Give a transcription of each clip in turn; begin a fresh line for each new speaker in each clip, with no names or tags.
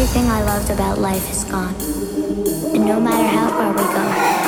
Everything I loved about life is gone. And no matter how far we go,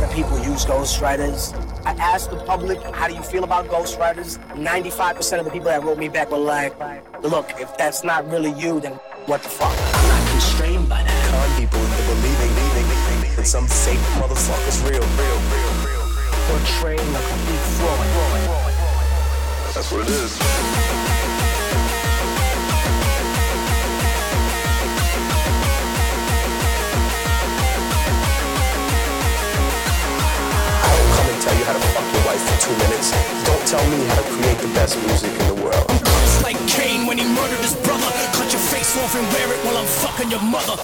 use ghostwriters. I asked the public, how do you feel about ghostwriters? 95% of the people that wrote me back were like, look, if that's not really you, then what the fuck? I'm not constrained by that.
Con people into believing, believing that some fake motherfucker's real, real, real, real, real.
Portraying a complete fraud.
That's what it is. Two minutes. Don't tell me how to create the best music in the world.
It's like Cain when he murdered his brother. Cut your face off and wear it while I'm fucking your mother.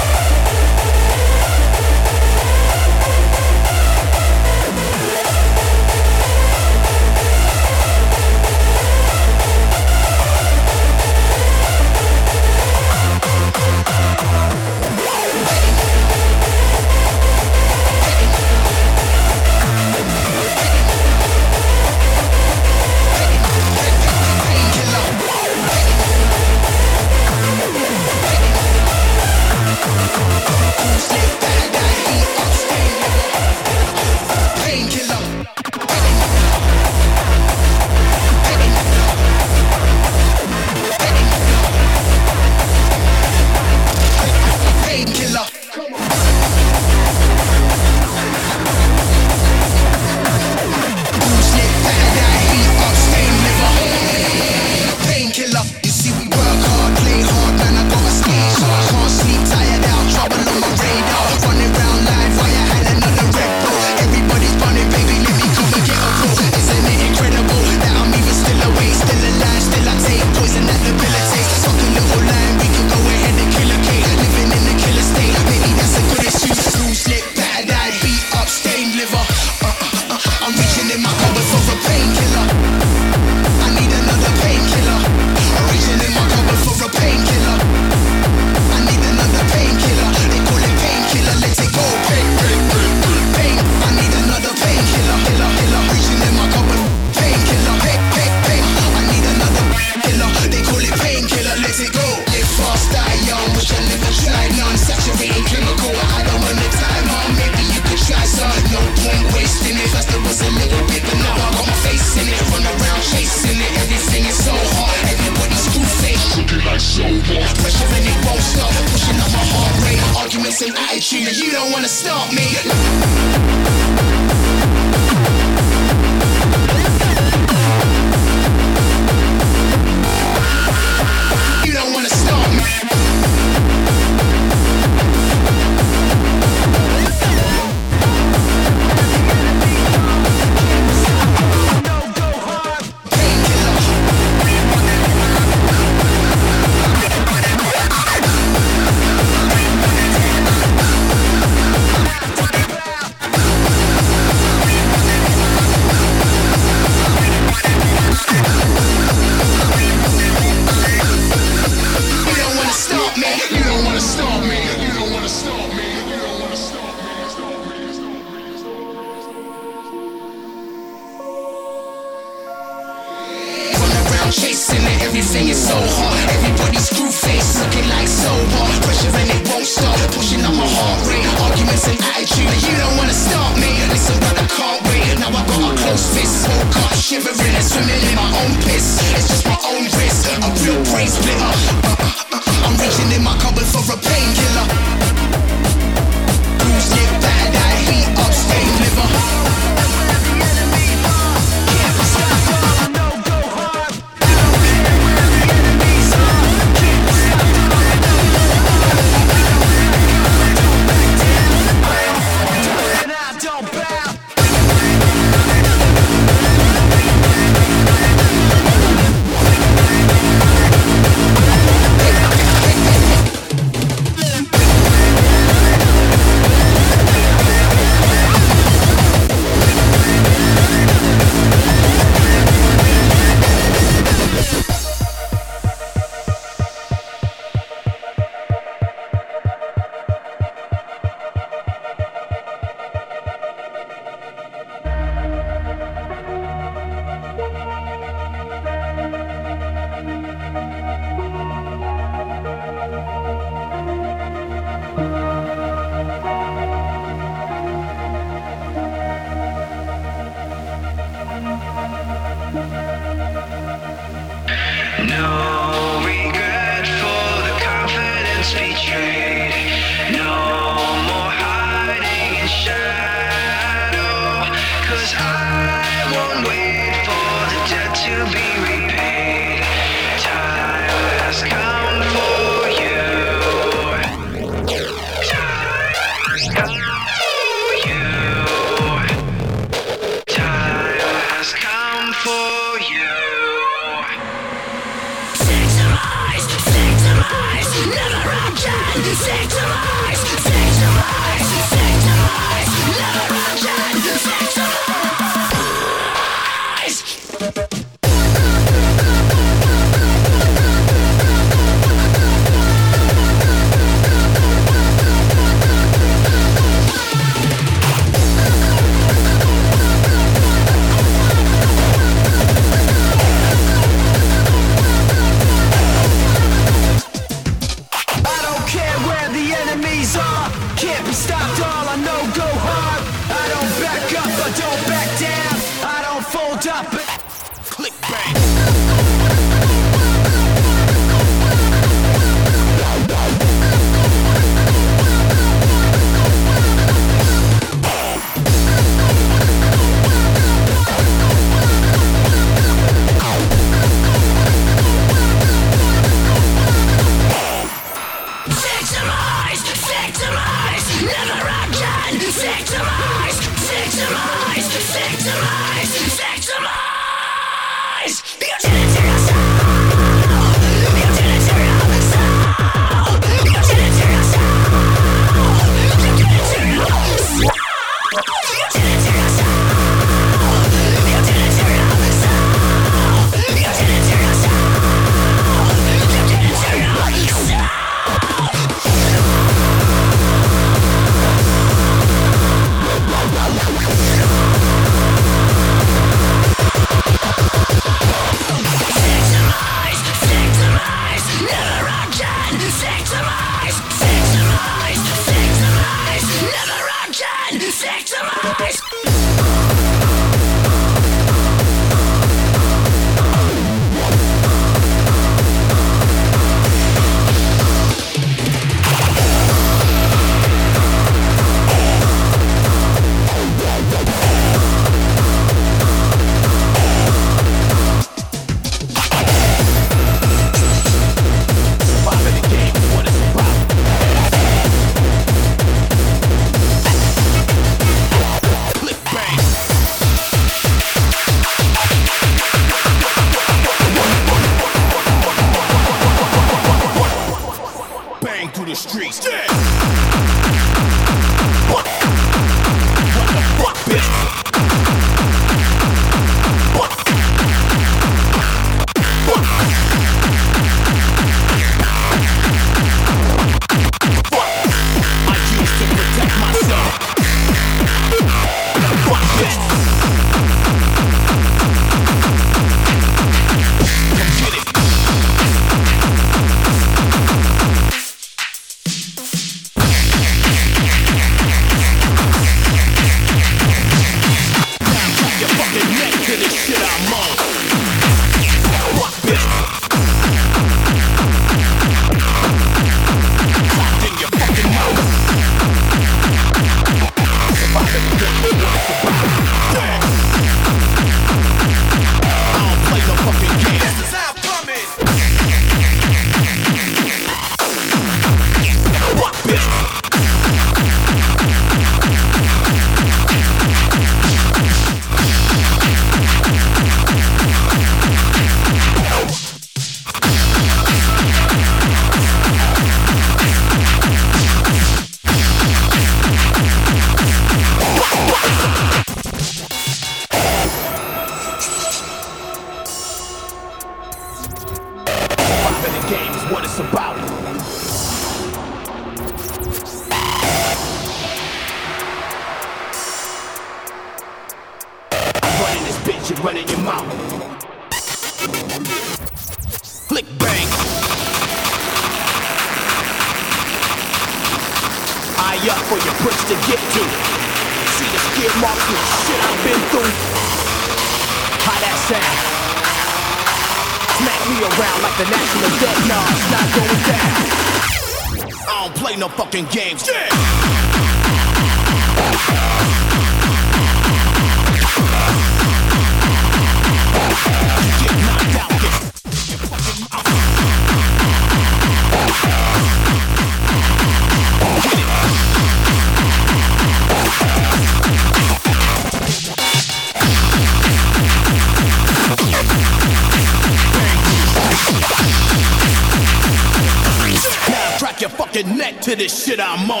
this shit I'm on.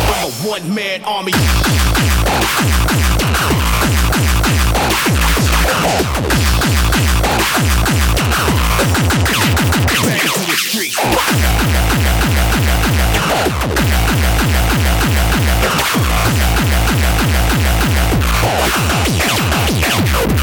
I'm a one man army. Back to the street. Oh!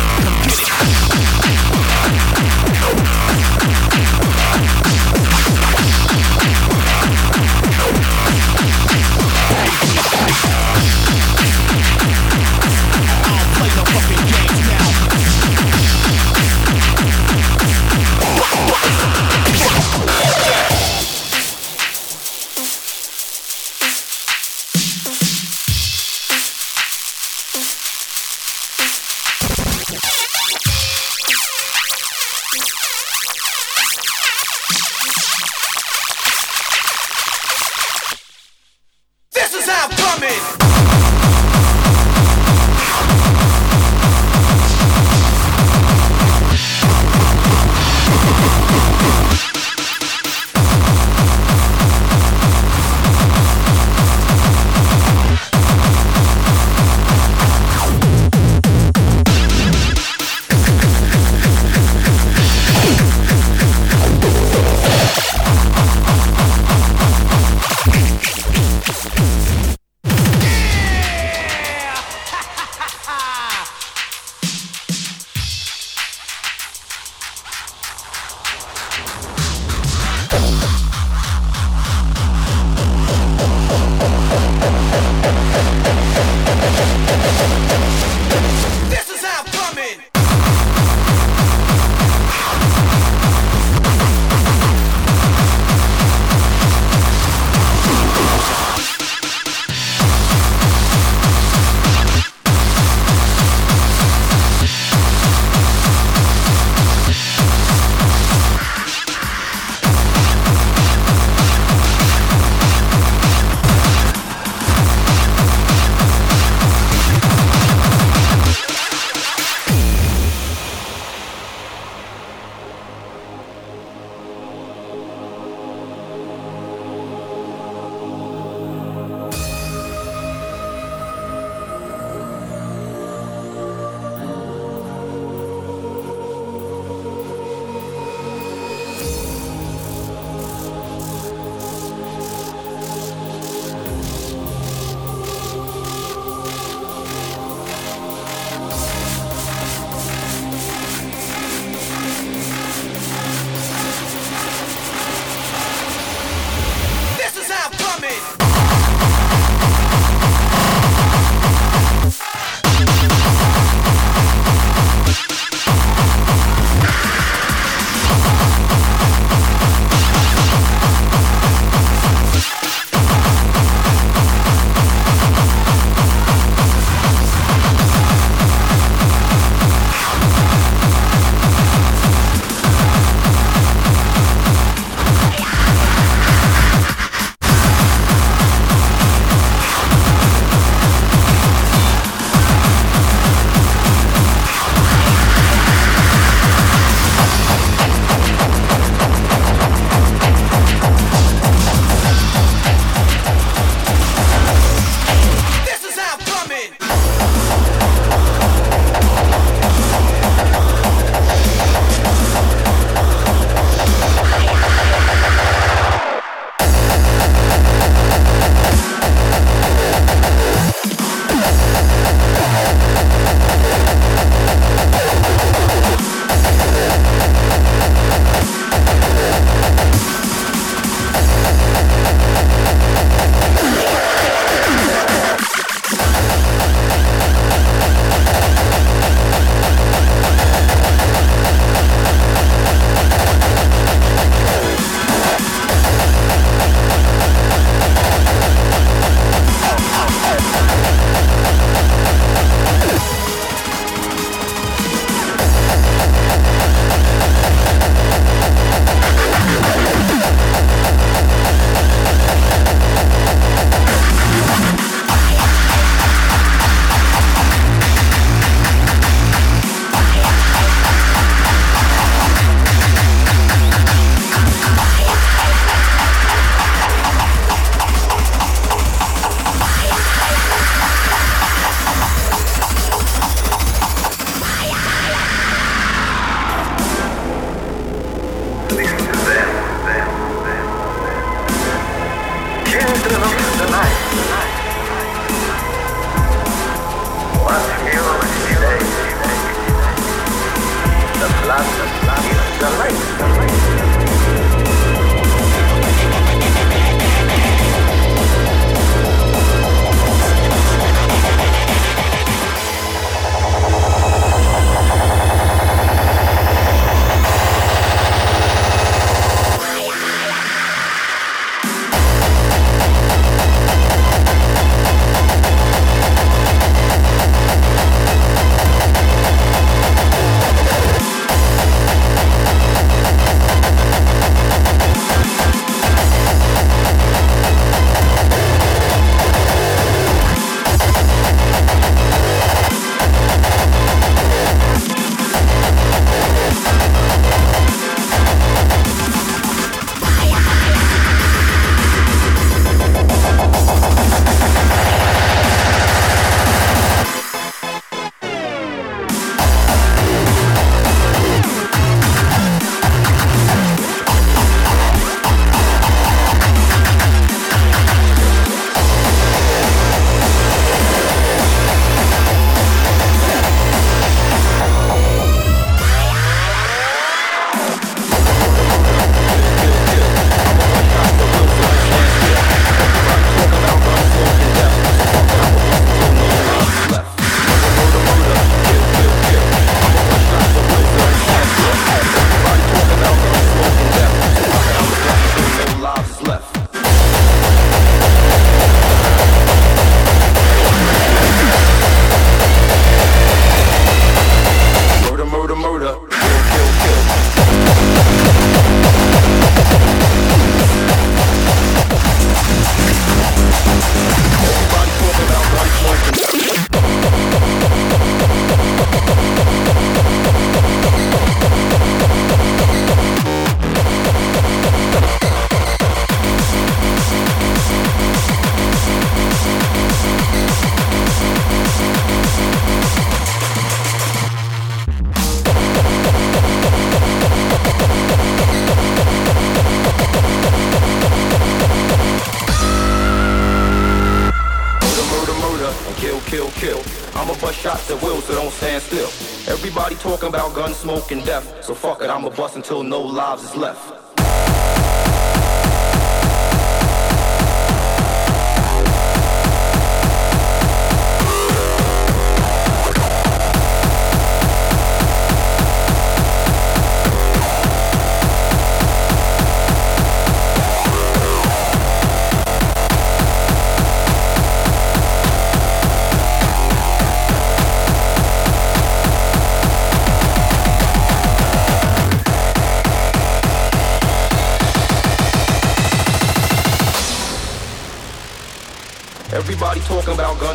Until no lives is left.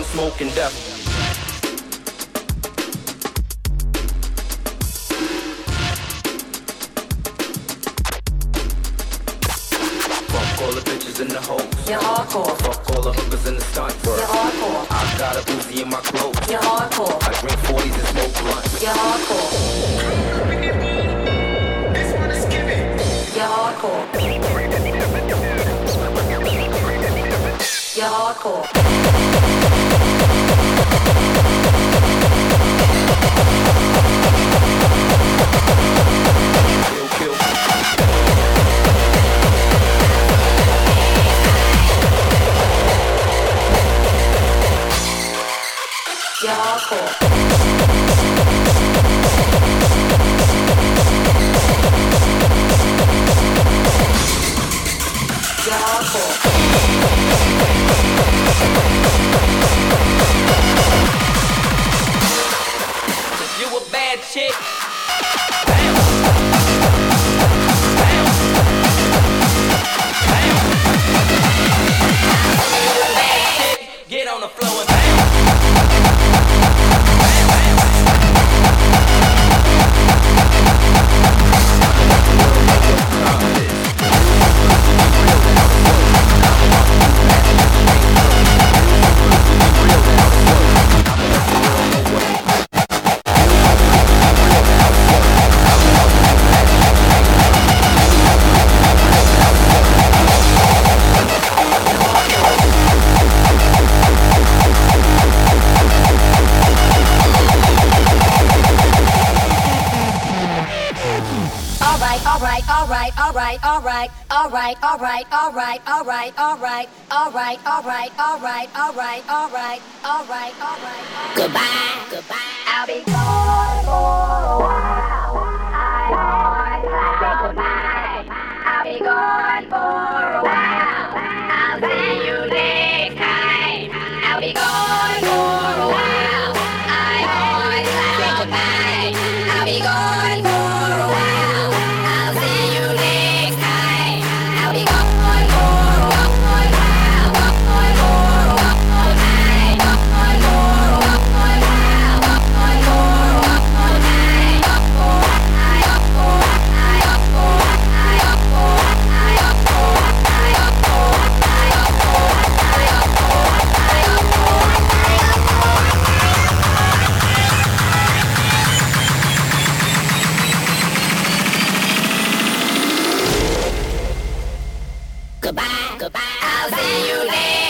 Smoke and death.
Goodbye, goodbye. I'll see you next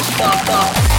like bop bop.